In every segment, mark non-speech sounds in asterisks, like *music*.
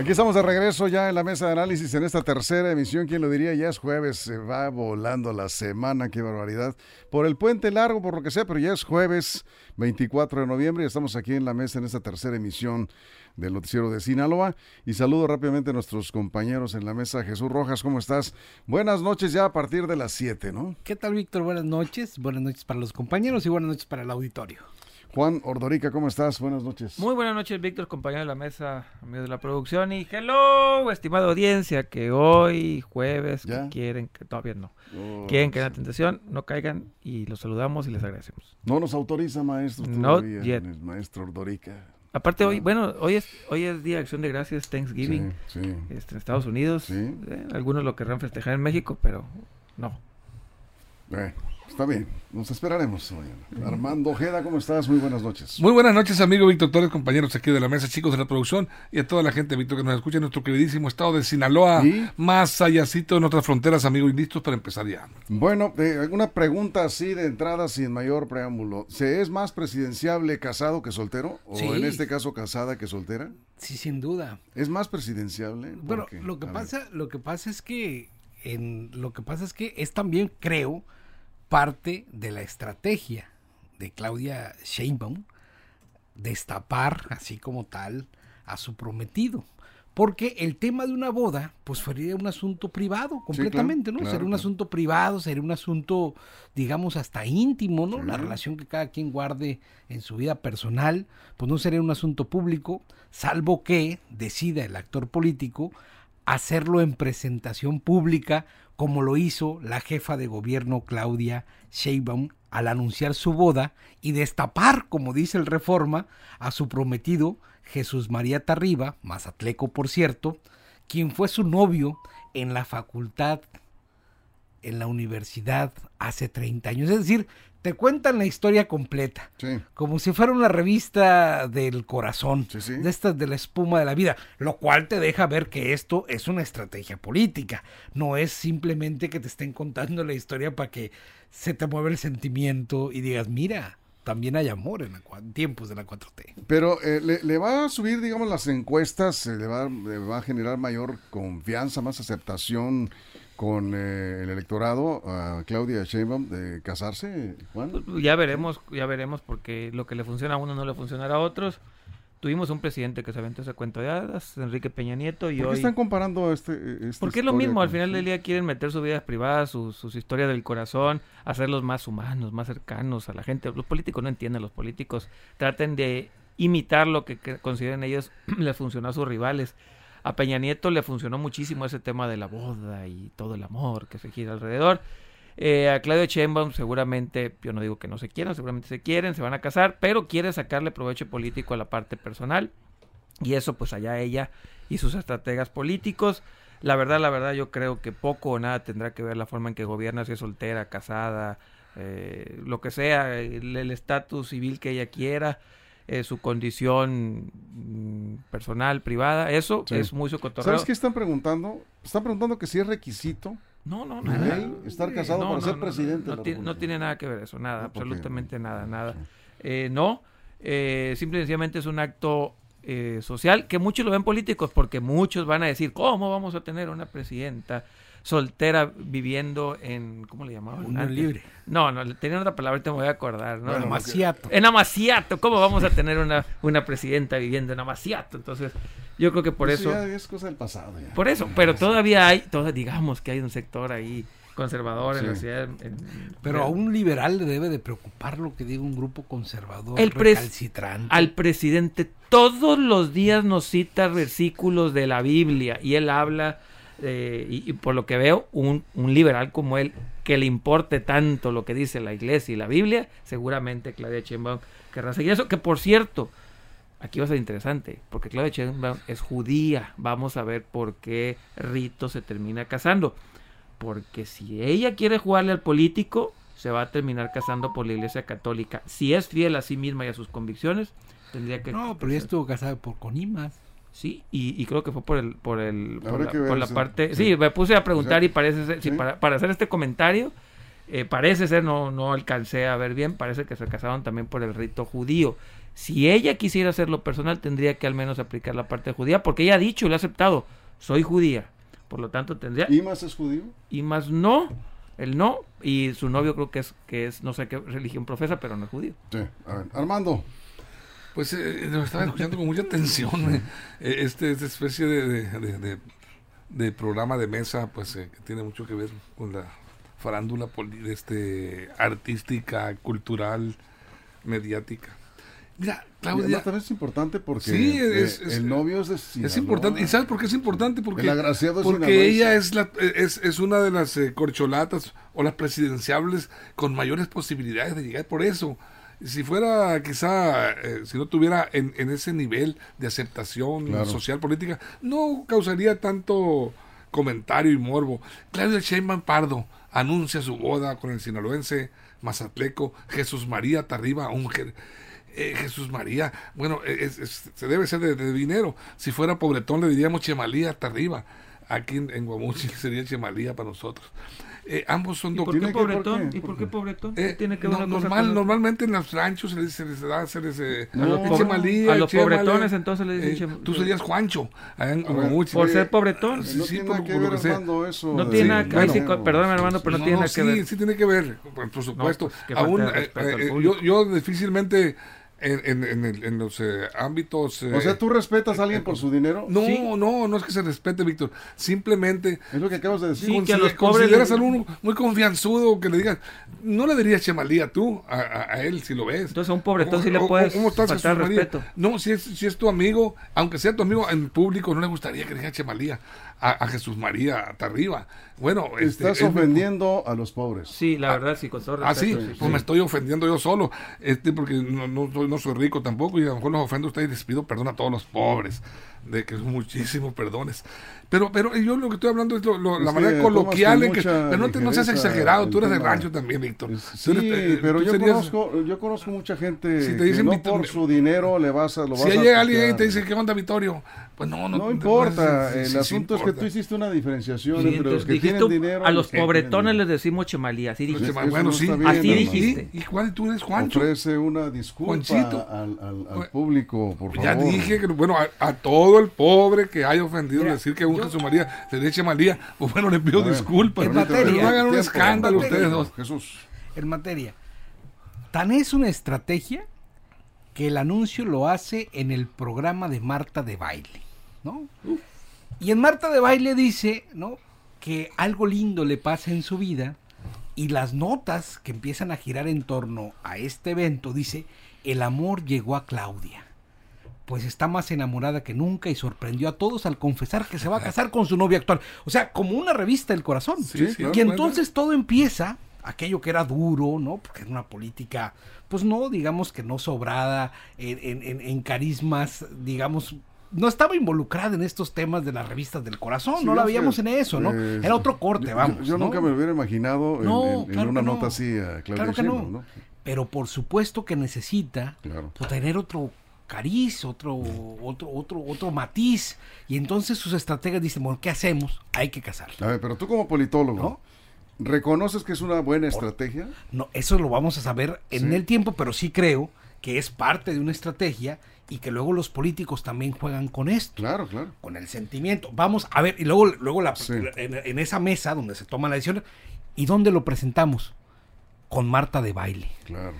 Aquí estamos de regreso ya en la mesa de análisis en esta tercera emisión. ¿Quién lo diría? Ya es jueves, se va volando la semana, qué barbaridad. Por el puente largo, por lo que sea, pero ya es jueves 24 de noviembre y estamos aquí en la mesa en esta tercera emisión del noticiero de Sinaloa. Y saludo rápidamente a nuestros compañeros en la mesa. Jesús Rojas, ¿cómo estás? Buenas noches ya a partir de las 7, ¿no? ¿Qué tal, Víctor? Buenas noches. Buenas noches para los compañeros y buenas noches para el auditorio. Juan Ordorica, ¿cómo estás? Buenas noches. Muy buenas noches, Víctor, compañero de la mesa, amigo de la producción. Y hello, estimada audiencia, que hoy, jueves, que quieren, que todavía no, oh, quieren que en la tentación no caigan y los saludamos y les agradecemos. No nos autoriza, maestro, todavía, no maestro Ordorica. Aparte hoy, bueno, hoy es hoy es Día de Acción de Gracias, Thanksgiving, este, en Estados Unidos. Eh, algunos lo querrán festejar en México, pero no. Eh. Está bien, nos esperaremos Armando Ojeda, ¿cómo estás? Muy buenas noches. Muy buenas noches, amigo Víctor Torres, compañeros aquí de la mesa, chicos de la producción y a toda la gente, Víctor, que nos escucha en nuestro queridísimo estado de Sinaloa, más allácito en otras fronteras, amigo, y listos para empezar ya. Bueno, eh, una pregunta así de entrada sin mayor preámbulo. ¿Se es más presidenciable casado que soltero? ¿O en este caso casada que soltera? Sí, sin duda. ¿Es más presidenciable? Bueno, lo que pasa, lo que pasa es que en, lo que pasa es que es también, creo, parte de la estrategia de Claudia Sheinbaum destapar así como tal a su prometido. Porque el tema de una boda, pues sería un asunto privado completamente, ¿no? sería un asunto privado, sería un asunto, digamos, hasta íntimo, ¿no? La relación que cada quien guarde en su vida personal, pues no sería un asunto público, salvo que decida el actor político hacerlo en presentación pública como lo hizo la jefa de gobierno Claudia Sheinbaum al anunciar su boda y destapar, como dice el Reforma, a su prometido Jesús María Tarriba, mazatleco por cierto, quien fue su novio en la facultad, en la universidad hace 30 años. Es decir, te cuentan la historia completa, como si fuera una revista del corazón, de estas de la espuma de la vida, lo cual te deja ver que esto es una estrategia política, no es simplemente que te estén contando la historia para que se te mueva el sentimiento y digas, mira, también hay amor en, tiempos de la 4T. Pero eh, le, va a subir, digamos, las encuestas, le va, le va a generar mayor confianza, más aceptación con eh, el electorado a Claudia Sheinbaum de casarse, Juan? Ya veremos, ya veremos porque lo que le funciona a uno no le funcionará a otros. Tuvimos un presidente que se aventó ese cuento de hadas, Enrique Peña Nieto, y ¿Por qué están comparando este, Porque es lo mismo, al final del día quieren meter su vida privada, sus, sus historias del corazón, hacerlos más humanos, más cercanos a la gente. Los políticos no entienden, los políticos traten de imitar lo que, que consideren ellos *clears throat* les funcionó a sus rivales a Peña Nieto le funcionó muchísimo ese tema de la boda y todo el amor que se gira alrededor. Eh, a Claudio Sheinbaum seguramente, yo no digo que no se quieran, seguramente se quieren, se van a casar, pero quiere sacarle provecho político a la parte personal. Y eso pues allá ella y sus estrategas políticos. La verdad, la verdad, yo creo que poco o nada tendrá que ver la forma en que gobierna, si es soltera, casada, eh, lo que sea, el estatus civil que ella quiera. Eh, su condición mm, personal, privada, eso es muy su ¿Sabes qué están preguntando? Están preguntando que si es requisito no, no, no. Estar casado para ser presidente. No, tiene, nada que ver eso, nada, absolutamente nada, nada. Eh, no, eh, simple y sencillamente es un acto eh, social que muchos lo ven políticos porque muchos van a decir, ¿cómo vamos a tener una presidenta soltera viviendo en, ¿cómo le llamaban? Unión libre. No, no, tenía otra palabra, te voy a acordar, ¿no? En Amaciato. En Amaciato, ¿cómo vamos a tener una, una presidenta viviendo en Amaciato? Entonces, yo creo que por eso... Ya es cosa del pasado. Ya. Por eso, pero todavía hay, digamos que hay un sector ahí conservador en la ciudad. pero a un liberal le debe de preocupar lo que diga un grupo conservador el recalcitrante. Al presidente todos los días nos cita versículos de la Biblia y él habla eh, y, por lo que veo, un, un, liberal como él, que le importe tanto lo que dice la iglesia y la Biblia, seguramente Claudia Sheinbaum querrá seguir eso. Que por cierto, aquí va a ser interesante, porque Claudia Sheinbaum es judía. Vamos a ver por qué Rito se termina casando. Porque si ella quiere jugarle al político, se va a terminar casando por la iglesia católica. Si es fiel a sí misma y a sus convicciones, tendría que... No, pero ella estuvo casada por Conimas. Sí, y, creo que fue por el por el por la, parte sí. me puse a preguntar y parece ser sí, para, para, hacer este comentario eh, parece ser no no alcancé a ver bien parece que se casaron también por el rito judío Si ella quisiera hacerlo personal, tendría que al menos aplicar la parte judía, porque ella ha dicho y lo ha aceptado, soy judía. Por lo tanto, tendría... ¿Y más es judío? Y más no, él no, y su novio creo que es, que es no sé qué religión profesa, pero no es judío. Sí, a ver, Armando. Pues eh, lo estaba escuchando con mucha atención, eh, este, esta especie de, de, de, de, programa de mesa, pues eh, que tiene mucho que ver con la farándula este, artística, cultural, mediática. Mira, Claudia. También es importante porque sí, es, el novio es de Sinaloa. Es importante. ¿Y sabes por qué es importante? Porque, el agraciado porque ella es, la, es, es una de las eh, corcholatas o las presidenciables con mayores posibilidades de llegar por eso. Si fuera quizá, eh, si no tuviera en, en, ese nivel de aceptación social política, no causaría tanto comentario y morbo. Claudia Sheinbaum Pardo anuncia su boda con el sinaloense mazatleco Jesús María Tarriba Unger eh, Jesús María, bueno, se debe ser de, dinero. Si fuera pobretón le diríamos Chemalía hasta arriba. Aquí en, en Guamuchi *laughs* sería Chemalía para nosotros. Eh, ambos son doctores. ¿Y por qué pobretón? ¿Y por qué pobretón? Eh, tiene que no, normal, Normalmente en los ranchos se les, se les da, se les, eh, a los, Chemalía, a los pobretones entonces le dicen eh, Tú serías Juancho. En por ser pobretón. Sí, no sí, tiene por, que ver, Armando, eso. No tiene nada que ver, sí, perdón hermano, pero no, tiene nada que ver. Sí, sí tiene que ver, por supuesto. Pues, Aún, yo, yo difícilmente en, en, en, en los eh, ámbitos... o sea, ¿tú respetas a alguien por su dinero? No, no, no es que se respete, Víctor. Simplemente... Es lo que acabas de decir. Sí, que a los pobres... Consideras a uno muy confianzudo que le digas... No le dirías Chemalía tú a, a, él si lo ves. Entonces a un pobretón sí le puedes ¿cómo estás, faltar respeto. No, si es, si es tu amigo, aunque sea tu amigo en público, no le gustaría que le digas Chemalía a, Jesús María hasta arriba. Bueno, este, estás ofendiendo a los pobres. Sí, la verdad, sí, con todo respeto. Ah, sí, pues me estoy ofendiendo yo solo, este, porque no, no, soy, no soy rico tampoco y a lo mejor los ofendo a ustedes y les pido perdón a todos los pobres de que son muchísimos perdones. Pero, pero yo lo que estoy hablando es la manera coloquial en que. Pero no, te, no seas exagerado, tú eres de rancho también, Víctor. Sí, eh, pero yo, conozco, yo conozco mucha gente si te dicen, que no por su dinero le vas a. Lo si hay alguien y te dice, ¿qué onda, Vittorio? Pues no, no. No importa. el asunto es que tú hiciste una diferenciación entre los que tienen dinero. A los pobretones les decimos chemalía. Así dijiste. Bueno, sí. Así dijiste. ¿Y cuál tú eres Juancho? Ofrece una disculpa al, público, por favor. Ya dije que, bueno, a, todo el pobre que haya ofendido decir que un Jesús María se le eche María, pues *laughs* bueno, le pido disculpas. En materia. no hagan un escándalo ustedes dos. Jesús. En materia. Tan es una estrategia que el anuncio lo hace en el programa de Marta de Baile, ¿no? Y en Marta de Baile dice, ¿no? Que algo lindo le pasa en su vida y las notas que empiezan a girar en torno a este evento dice, el amor llegó a Claudia pues está más enamorada que nunca y sorprendió a todos al confesar que se va a casar con su novia actual. O sea, como una revista del corazón. y entonces todo empieza, aquello que era duro, ¿no? Porque era una política, pues no, digamos que no sobrada en, carismas, digamos, no estaba involucrada en estos temas de las revistas del corazón, no la veíamos en eso, ¿no? Era otro corte, vamos. Yo, nunca me hubiera imaginado en, una nota así a Claudia claro que no. Pero por supuesto que necesita pues, tener otro cariz, otro, otro, otro, otro matiz. Y entonces sus estrategas dicen, bueno, ¿qué hacemos? Hay que casar. A ver, pero tú como politólogo, ¿reconoces que es una buena estrategia? No, eso lo vamos a saber en el tiempo, pero sí creo que es parte de una estrategia y que luego los políticos también juegan con esto. Claro, claro. Con el sentimiento. Vamos a ver, y luego, luego la, en, en, esa mesa donde se toma la decisión, ¿y dónde lo presentamos? Con Marta de baile. Claro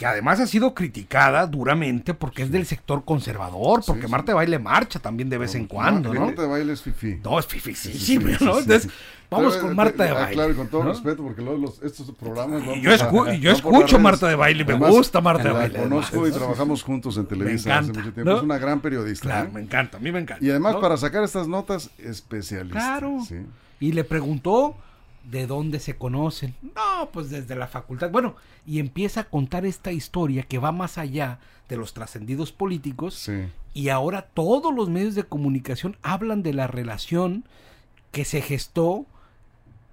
que además ha sido criticada duramente porque es del sector conservador, porque Marta de Baile marcha también de vez en cuando, ¿no? Marta de Baile es fifi. No, es sí, sí, ¿no? Entonces, vamos con Marta de Baile. Claro, con todo respeto, porque estos programas... yo, yo escucho Marta de Baile, me gusta Marta de Baile. La conozco y trabajamos juntos en Televisa hace mucho tiempo. Es una gran periodista. Claro, ¿eh? me encanta, a mí me encanta. Y además para sacar estas notas, especialista. Claro. Y le preguntó de dónde se conocen. No, pues desde la facultad. Bueno, y empieza a contar esta historia que va más allá de los trascendidos políticos. Y ahora todos los medios de comunicación hablan de la relación que se gestó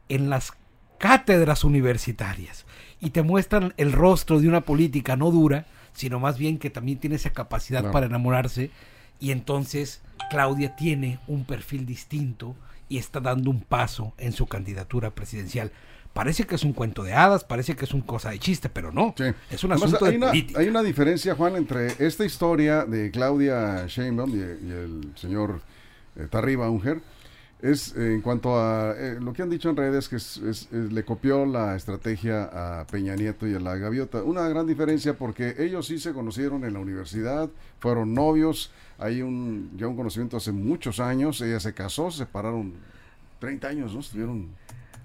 en las cátedras universitarias. Y te muestran el rostro de una política no dura, sino más bien que también tiene esa capacidad para enamorarse. Y entonces Claudia tiene un perfil distinto y está dando un paso en su candidatura presidencial. parece que es un cuento de hadas, parece que es un cosa de chiste, pero no. Sí. Es un Además, asunto hay de una, política. hay una diferencia, Juan, entre esta historia de Claudia Sheinbaum y, y el señor eh, Tarriba Unger. Es eh, en cuanto a eh, lo que han dicho en redes, que es- es- le copió la estrategia a Peña Nieto y a la Gaviota. Una gran diferencia porque ellos sí se conocieron en la universidad, fueron novios, hay un, ya un conocimiento hace muchos años, ella se casó, se separaron 30 años, ¿no? Estuvieron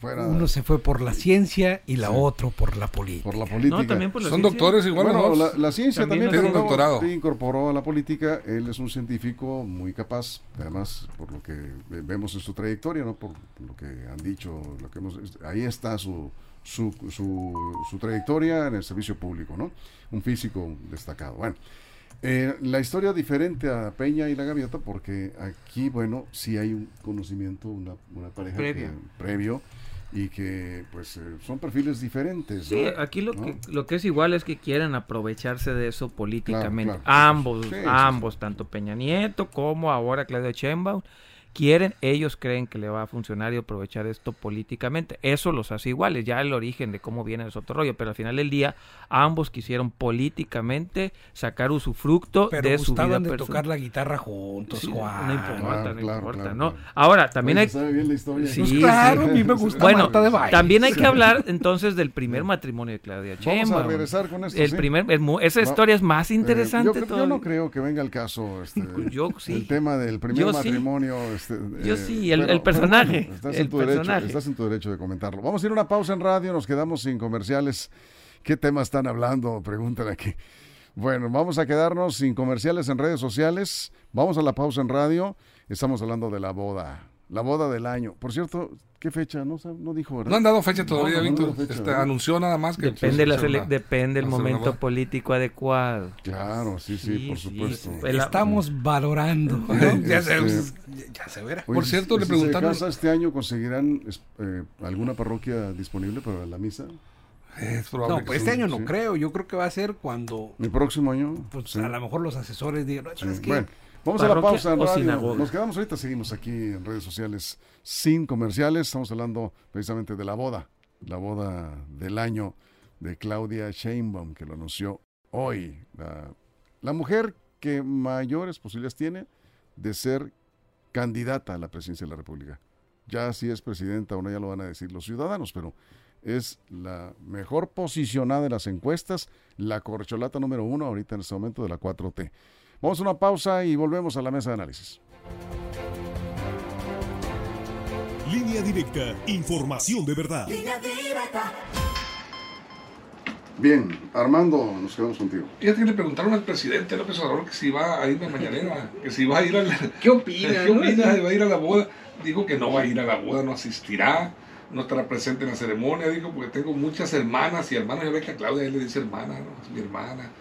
fuera Uno se fue por la ciencia y la Sí. otro por la política. por la política. No, también por la Son ciencia. doctores igual Bueno, la, la ciencia También también, tiene un doctorado. se incorporó a la política. Él es un científico muy capaz, además, por lo que ve- vemos en su trayectoria, ¿no? Por lo que han dicho, lo que hemos, ahí está su, su, su, su trayectoria en el servicio público, ¿no? Un físico destacado. Bueno, eh, la historia diferente a Peña y la Gaviota, porque aquí, bueno, sí hay un conocimiento, una, una pareja Previo. que- previo y que, pues, eh, son perfiles diferentes. Sí, ¿no? aquí lo, ¿No? que, lo que es igual es que quieren aprovecharse de eso políticamente. Claro, claro. Ambos, Sí, sí, sí. ambos, tanto Peña Nieto como ahora Claudio Sheinbaum, quieren, ellos creen que le va a funcionar y aprovechar esto políticamente. Eso los hace iguales, ya el origen de cómo viene es otro rollo, pero al final del día ambos quisieron políticamente sacar usufructo pero de su vida gustaban de personal. tocar la guitarra juntos, Sí, Juan. no importa, Claro, no claro, importa, claro, ¿no? claro. Ahora, también Oye, hay... sabe bien la historia. Sí, Pues sí. claro, a mí me gusta Bueno, Marta de baile. también hay que hablar entonces del primer matrimonio de Claudia Vamos a Sheinbaum. regresar con esto. El sí. primer, es mu- esa Va- historia es más Eh, interesante yo, creo- yo todavía. no creo que venga el caso este, *laughs* Yo sí. el tema del primer Yo sí. matrimonio. este, Yo eh, sí, el- pero- el *laughs* personaje, Estás, el en tu derecho, estás en tu derecho de comentarlo. Vamos a ir a una pausa en radio, nos quedamos sin comerciales. ¿Qué tema están hablando? Preguntan aquí. Bueno, vamos a quedarnos sin comerciales en redes sociales. Vamos a la pausa en radio. Estamos hablando de la boda. La boda del año. Por cierto, ¿qué fecha? No, no dijo, ¿verdad? No han dado fecha todavía, No, Víctor. fecha, Este, anunció nada más que Depende, de la depende el momento político adecuado. Claro, sí, sí, Sí, por supuesto. sí. El- Estamos valorando. ¿no? Oye, *laughs* ya, se, este- ya se verá. Oye, Por cierto, si- le si preguntaron- se casa este año conseguirán es- eh, alguna parroquia disponible para la misa? Es probable No, que pues sí. este año no sí. creo. Yo creo que va a ser cuando ¿El próximo año? pues, Sí. a lo mejor los asesores digan, "No, Sí. ¿sabes qué? Bueno, vamos a la ¿Parroquia pausa en radio. sinagoga? Nos quedamos ahorita, seguimos aquí en redes sociales sin comerciales. Estamos hablando precisamente de la boda, la boda del año de Claudia Sheinbaum, que lo anunció hoy. La, la mujer que mayores posibilidades tiene de ser candidata a la presidencia de la República. Ya si es presidenta o no, ya lo van a decir los ciudadanos, pero es la mejor posicionada en las encuestas, la corcholata número uno ahorita en este momento de la 4T. Vamos a una pausa y volvemos a la mesa de análisis. Línea directa, información de verdad. Bien, Armando, nos quedamos contigo. Fíjate que le preguntaron al presidente López Obrador que si iba a ir a mañanera, que si iba a ir a la, ¿Qué opina? *laughs* ¿Qué opina? ¿Va a ir a la boda? Dijo que no va a ir a la boda, no asistirá, no estará presente en la ceremonia. Dijo, porque tengo muchas hermanas y hermanos. Ya ve que a Claudia él le dice hermana, ¿no? Es mi hermana.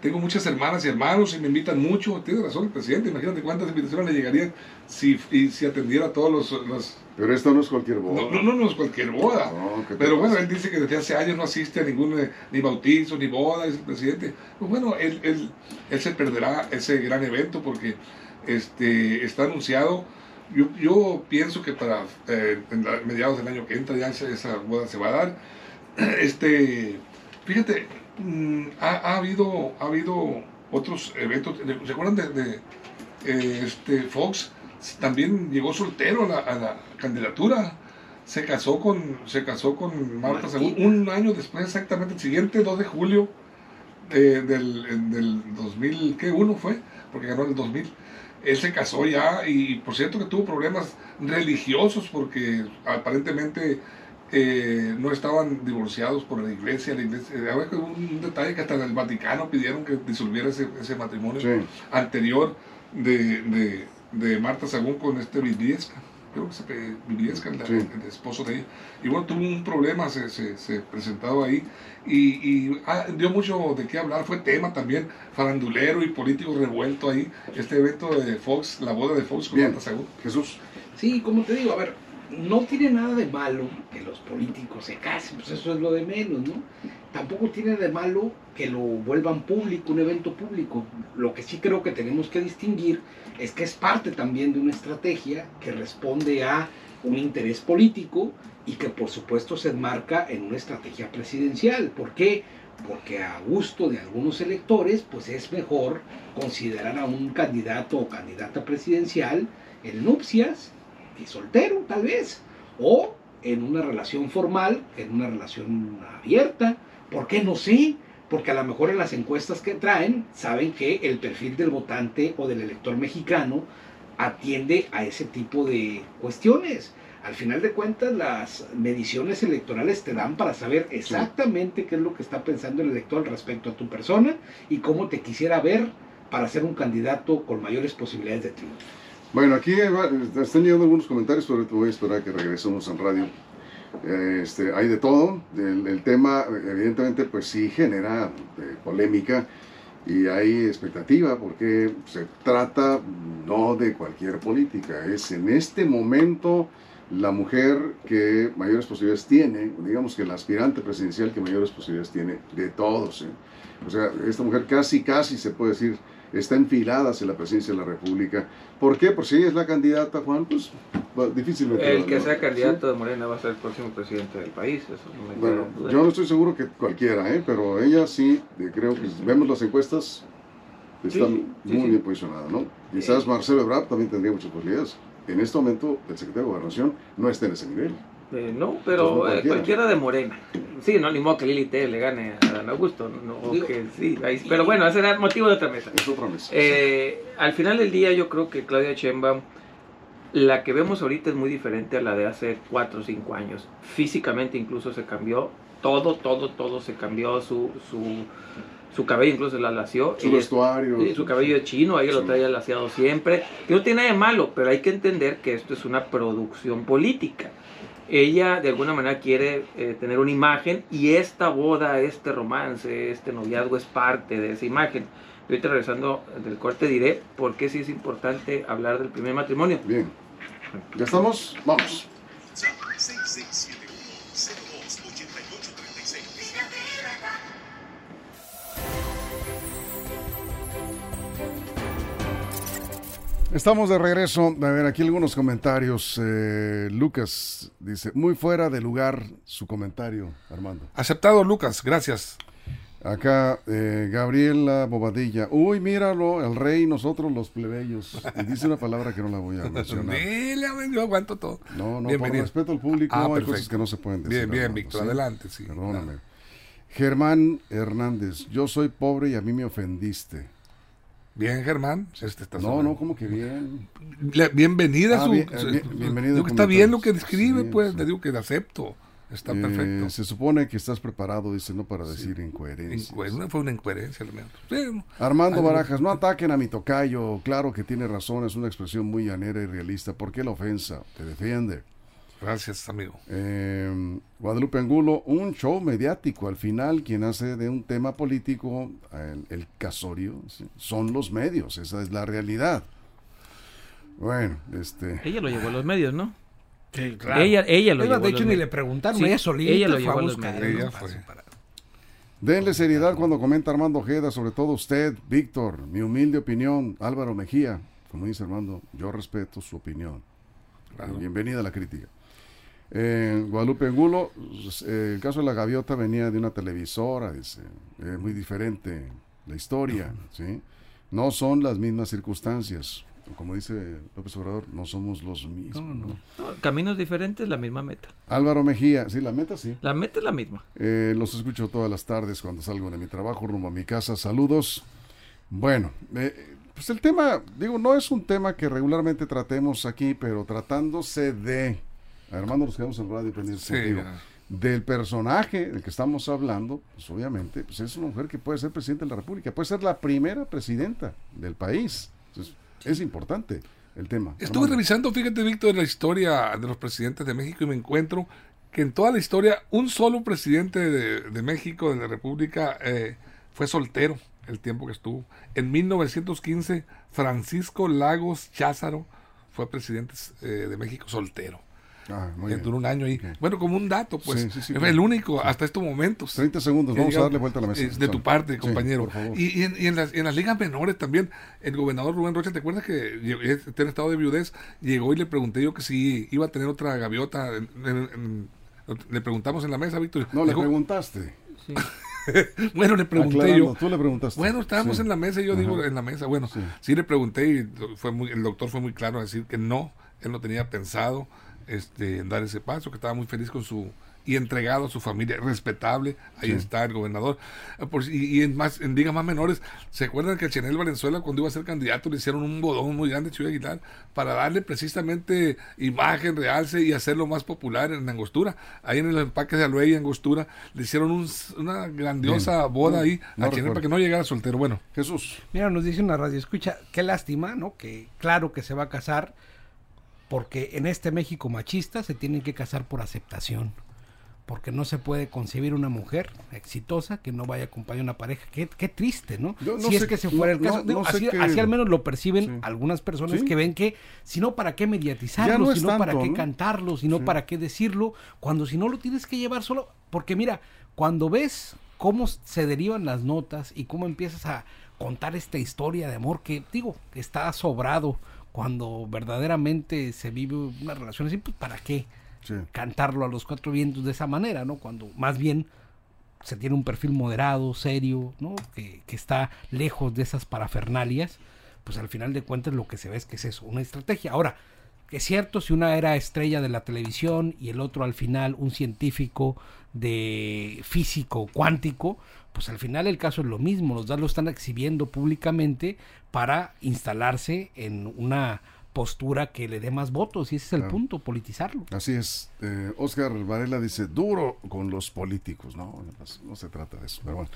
Tengo muchas hermanas y hermanos y me invitan mucho. Tiene razón el presidente. Imagínate cuántas invitaciones le llegarían si, si atendiera todos los... los- Pero esto no es cualquier boda. no, no, no, es cualquier boda. No, ¿qué te Pero bueno, pasa? él dice que desde hace años no asiste a ningún eh, ni bautizo ni boda, dice el presidente. Pues bueno, él, él, él se perderá ese gran evento porque este está anunciado. Yo, yo pienso que para eh, en la- mediados del año que entra ya esa, esa boda se va a dar. *clears throat* Este, fíjate, mm, ha, ha habido ha habido otros eventos. ¿Se acuerdan de, de, eh, este Fox? También llegó soltero a la, a la candidatura se casó con se casó con Marta Según un año después exactamente el siguiente 2 de julio de- del, del 2000 ¿qué? uno fue porque ganó en el 2000 él se casó ya y por cierto que tuvo problemas religiosos porque aparentemente eh, no estaban divorciados por la iglesia la iglesia eh, un detalle que hasta en el Vaticano pidieron que disolviera ese, ese matrimonio Sí. anterior de, de, de Marta Sagún con este Vigliesca. Creo que se Vigliesca, el, Sí. el esposo de ella. Y bueno, tuvo un problema, se, se, se presentaba ahí y, y ah, dio mucho de qué hablar. Fue tema también farandulero y político revuelto ahí. Este evento de Fox, la boda de Fox con Bien. Marta Sagún. Jesús. Sí, como te digo, a ver, no tiene nada de malo que los políticos se casen, pues eso es lo de menos, ¿no? Tampoco tiene de malo que lo vuelvan público, un evento público. Lo que sí creo que tenemos que distinguir es que es parte también de una estrategia que responde a un interés político y que por supuesto se enmarca en una estrategia presidencial. ¿Por qué? Porque a gusto de algunos electores, pues es mejor considerar a un candidato o candidata presidencial en nupcias soltero, tal vez, o en una relación formal, en una relación abierta. ¿Por qué no sé? Porque a lo mejor en las encuestas que traen saben que el perfil del votante o del elector mexicano atiende a ese tipo de cuestiones. Al final de cuentas, las mediciones electorales te dan para saber exactamente qué es lo que está pensando el elector respecto a tu persona y cómo te quisiera ver para ser un candidato con mayores posibilidades de triunfo. Bueno, aquí están llegando algunos comentarios, pero voy a esperar a que regresemos en radio. Este, hay de todo. El, tema, evidentemente, pues sí genera eh, polémica y hay expectativa porque se trata no de cualquier política, es en este momento la mujer que mayores posibilidades tiene, digamos que el aspirante presidencial que mayores posibilidades tiene de todos. ¿eh? O sea, esta mujer casi, casi se puede decir está enfilada hacia la presidencia de la República. ¿Por qué? Por si es la candidata, Juan, pues difícilmente. El que ¿no? sea candidato de Morena va a ser el próximo presidente del país. Eso no me Bueno, duda. yo no estoy seguro que cualquiera, ¿eh? pero ella sí, eh, creo que vemos las encuestas, está muy bien posicionada, ¿no? Quizás Marcelo Ebrard también tendría muchas posibilidades. En este momento, el secretario de Gobernación no está en ese nivel. Eh, no, Pues pero no eh, cualquiera. de Morena. Sí, no, ni modo que Lili T le gane a Dan Augusto. No, que sí, ahí- pero bueno, ese era motivo de otra mesa. Es otra mesa. Eh, al final del día yo creo que Claudia Sheinbaum, la que vemos ahorita es muy diferente a la de hace 4 o 5 años. Físicamente incluso se cambió, todo, todo, todo se cambió, su, su, su cabello incluso la lació. Su vestuario. Su cabello es chino, ella lo Sí. trae laseado siempre. Que no tiene nada de malo, pero hay que entender que esto es una producción política. Ella de alguna manera quiere eh, tener una imagen y esta boda, este romance, este noviazgo es parte de esa imagen. Y ahorita regresando del corte diré por qué sí es importante hablar del primer matrimonio. Bien. ¿Ya estamos? Vamos. Estamos de regreso. A ver, aquí algunos comentarios. Eh, Lucas dice, muy fuera de lugar su comentario, Armando. Aceptado, Lucas, gracias. Acá, eh, Gabriela Bobadilla. Uy, míralo, el rey, nosotros los plebeyos. Y dice una palabra que no la voy a mencionar. *laughs* Yo aguanto todo. No, no, por respeto al público, Ah, hay perfecto. cosas que no se pueden decir. Bien, bien, Víctor, ¿sí? adelante, sí. Perdóname. Germán Hernández, yo soy pobre y a mí me ofendiste. Bien, Germán. Este está No, no, como que bien. Bienvenida Ah, su. bien- su- bien- bienvenido está bien lo que describe, Sí, pues. sí. Le digo que acepto. Está Eh, perfecto. Se supone que estás preparado, dice, no para decir incoherencias. Incoher- fue una incoherencia. Sí, Armando Algo- Barajas, no ataquen a mi tocayo. Claro que tiene razón, es una expresión muy llanera y realista. ¿Por qué la ofensa? Te defiende. Gracias, amigo. Eh, Guadalupe Angulo, un show mediático. Al final, quien hace de un tema político el, el casorio ¿sí? son los medios. Esa es la realidad. Bueno, este. Ella lo llevó a los medios, ¿no? Sí, claro. Ella, ella lo llevó de a los hecho, ni le preguntaron, Sí, ella solita ella lo fue llevó a a los buscar medios. Ella fue. Denle seriedad cuando comenta Armando Ojeda, sobre todo usted, Víctor. Mi humilde opinión, Álvaro Mejía. Como dice Armando, yo respeto su opinión. Claro. Bienvenida a la crítica. Eh, Guadalupe Angulo, eh, el caso de la gaviota venía de una televisora, dice, eh, muy diferente la historia, ¿sí? No son las mismas circunstancias. Como dice López Obrador, no somos los mismos. ¿no? No, caminos diferentes, la misma meta. Álvaro Mejía, sí, la meta sí. La meta es la misma. Eh, los escucho todas las tardes cuando salgo de mi trabajo rumbo a mi casa. Saludos. Bueno, eh, pues el tema, digo, no es un tema que regularmente tratemos aquí, pero tratándose de, Armando, nos quedamos en radio pendientes Sí, contigo, ya. del personaje del que estamos hablando, pues obviamente, pues es una mujer que puede ser presidenta de la República, puede ser la primera presidenta del país. Entonces, es importante el tema. Estuve Armando. revisando, fíjate, Víctor, la historia de los presidentes de México y me encuentro que en toda la historia un solo presidente de, de México, de la República, eh, fue soltero el tiempo que estuvo. En 1915, Francisco Lagos Cházaro fue presidente eh, de México soltero. Ah, muy Eh, bien. duró un año ahí. Bueno, como un dato, pues. Sí, sí, sí, es claro. el único hasta estos momentos. 30 segundos, vamos a darle vuelta a la mesa. De tu parte, compañero. y, y en, y en las, en las ligas menores también, el gobernador Rubén Rocha, ¿te acuerdas que en estado de viudez? Llegó y le pregunté yo que si iba a tener otra gaviota. en- en- en- le preguntamos en la mesa, Víctor. No, le Dijo- preguntaste. Sí. *laughs* bueno, le pregunté Aclarando, yo. tú le preguntaste. Bueno, estábamos Sí. en la mesa y yo digo en la mesa, bueno, Sí. sí. le pregunté y fue muy, el doctor fue muy claro a decir que no, él no tenía pensado este, en dar ese paso, que estaba muy feliz con su y entregado a su familia, respetable, ahí Sí. está el gobernador. Eh, por si- y, y en más en ligas más menores, ¿se acuerdan que a Chenel Valenzuela cuando iba a ser candidato le hicieron un bodón muy grande a Chuy Aguilar para darle precisamente imagen, realce y hacerlo más popular en Angostura? Ahí en los empaques de Aloe y Angostura le hicieron un- una grandiosa Bien. boda No, ahí no a Chenel recuerdo. para que no llegara soltero. Bueno, Jesús. Mira, nos dice una radio, escucha, qué lástima, ¿no? Que claro que se va a casar, porque en este México machista se tienen que casar por aceptación. Porque no se puede concebir una mujer exitosa que no vaya a acompañar a una pareja. Qué, qué triste, ¿no? Si es que se fuera el caso. no- así, al menos lo perciben Sí. algunas personas Sí. que ven que, si no, ¿para qué mediatizarlo? Si no, ¿para qué cantarlo? Si no, Sí. ¿para qué decirlo? Cuando si no lo tienes que llevar solo. Porque mira, cuando ves cómo se derivan las notas y cómo empiezas a contar esta historia de amor que, digo, está sobrado cuando verdaderamente se vive una relación así, pues ¿para qué Sí. cantarlo a los cuatro vientos de esa manera, ¿no? Cuando más bien se tiene un perfil moderado, serio, ¿no? Que, que está lejos de esas parafernalias, pues al final de cuentas lo que se ve es que es eso, una estrategia. Ahora, es cierto, si una era estrella de la televisión y el otro al final un científico de físico cuántico, pues al final el caso es lo mismo, los dos lo están exhibiendo públicamente para instalarse en una postura que le dé más votos y ese es el Claro. punto, politizarlo. Así es. Eh, Oscar Varela dice, duro con los políticos. No, pues, no se trata de eso. Pero bueno.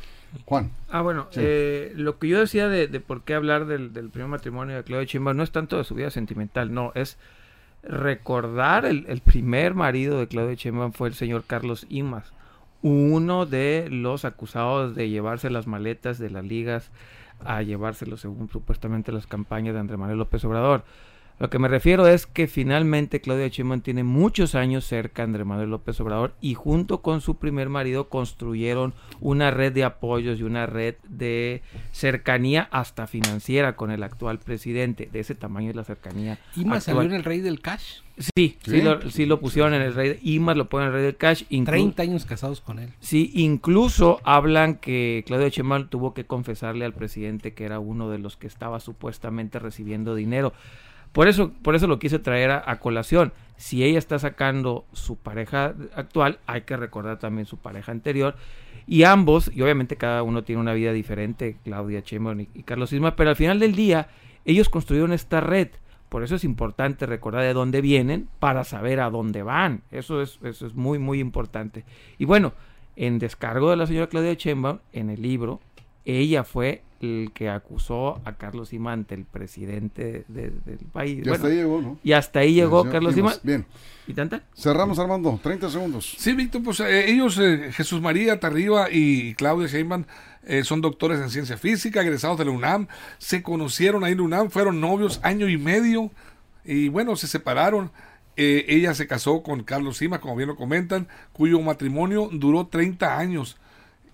Juan. Ah, bueno, Sí. eh, lo que yo decía de, de por qué hablar del, del primer matrimonio de Claudia Chimba no es tanto de su vida sentimental, no, es recordar el, el primer marido de Claudia Sheinbaum fue el señor Carlos Imas, uno de los acusados de llevarse las maletas de las ligas a llevárselo según supuestamente las campañas de Andrés Manuel López Obrador. Lo que me refiero es que finalmente Claudia Sheinbaum tiene muchos años cerca de Andrés Manuel López Obrador y junto con su primer marido construyeron una red de apoyos y una red de cercanía hasta financiera con el actual presidente. De ese tamaño es la cercanía. Imas actual. salió en el rey del cash. Sí, sí, ¿Sí? lo, sí lo pusieron en el rey. Imas lo ponen en el rey del cash. inclu- 30 años casados con él. Sí, incluso hablan que Claudio Sheinbaum tuvo que confesarle al presidente que era uno de los que estaba supuestamente recibiendo dinero. Por eso, por eso lo quise traer a, colación. Si ella está sacando su pareja actual, hay que recordar también su pareja anterior. Y ambos, y obviamente cada uno tiene una vida diferente, Claudia Sheinbaum y, y Carlos Isma, pero al final del día, ellos construyeron esta red. Por eso es importante recordar de dónde vienen para saber a dónde van. Eso es, eso es muy, muy importante. Y bueno, en descargo de la señora Claudia Sheinbaum, en el libro, ella fue el que acusó a Carlos Sima ante el presidente de- del país. Ya Bueno, hasta ahí llegó, ¿no? y hasta ahí llegó señor Carlos Sima. Dimas. Bien. ¿Y tanta? Cerramos, Armando. 30 segundos. Sí, Víctor, pues eh, ellos, eh, Jesús María Tarriba y Claudia Sheinbaum, eh, son doctores en ciencia física, egresados de la UNAM, se conocieron ahí en la UNAM, fueron novios año y medio y bueno, se separaron. Eh, ella se casó con Carlos Sima, como bien lo comentan, cuyo matrimonio duró 30 años.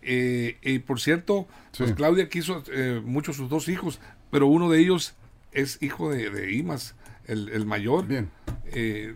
Eh, y por cierto, pues. Claudia quiso eh, mucho sus dos hijos, pero uno de ellos es hijo de, de Imas, el, el mayor. Bien. Eh,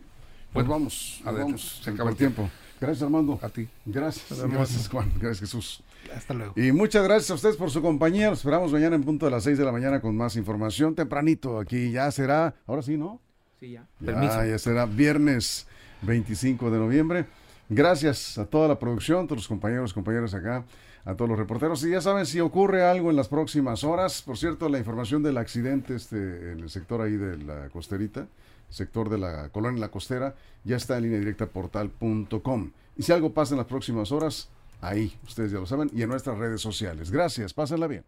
Pues bueno, vamos. nos adelante. vamos. Se acaba el tiempo. Gracias, Armando. a ti. Gracias. Gracias, Juan. Gracias, Jesús. Hasta luego. Y muchas gracias a ustedes por su compañía. Los esperamos mañana en punto de las 6 de la mañana con más información. Tempranito aquí ya será, ahora sí, ¿no? Sí, ya. Ya, Permiso. ya será viernes 25 de noviembre. Gracias a toda la producción, a todos los compañeros, compañeras acá, a todos los reporteros. Y ya saben, si ocurre algo en las próximas horas, por cierto, la información del accidente este, en el sector ahí de la costerita, sector de la colonia La Costera, ya está en línea directa portal.com. Y si algo pasa en las próximas horas, ahí, ustedes ya lo saben, y en nuestras redes sociales. Gracias, pásenla bien.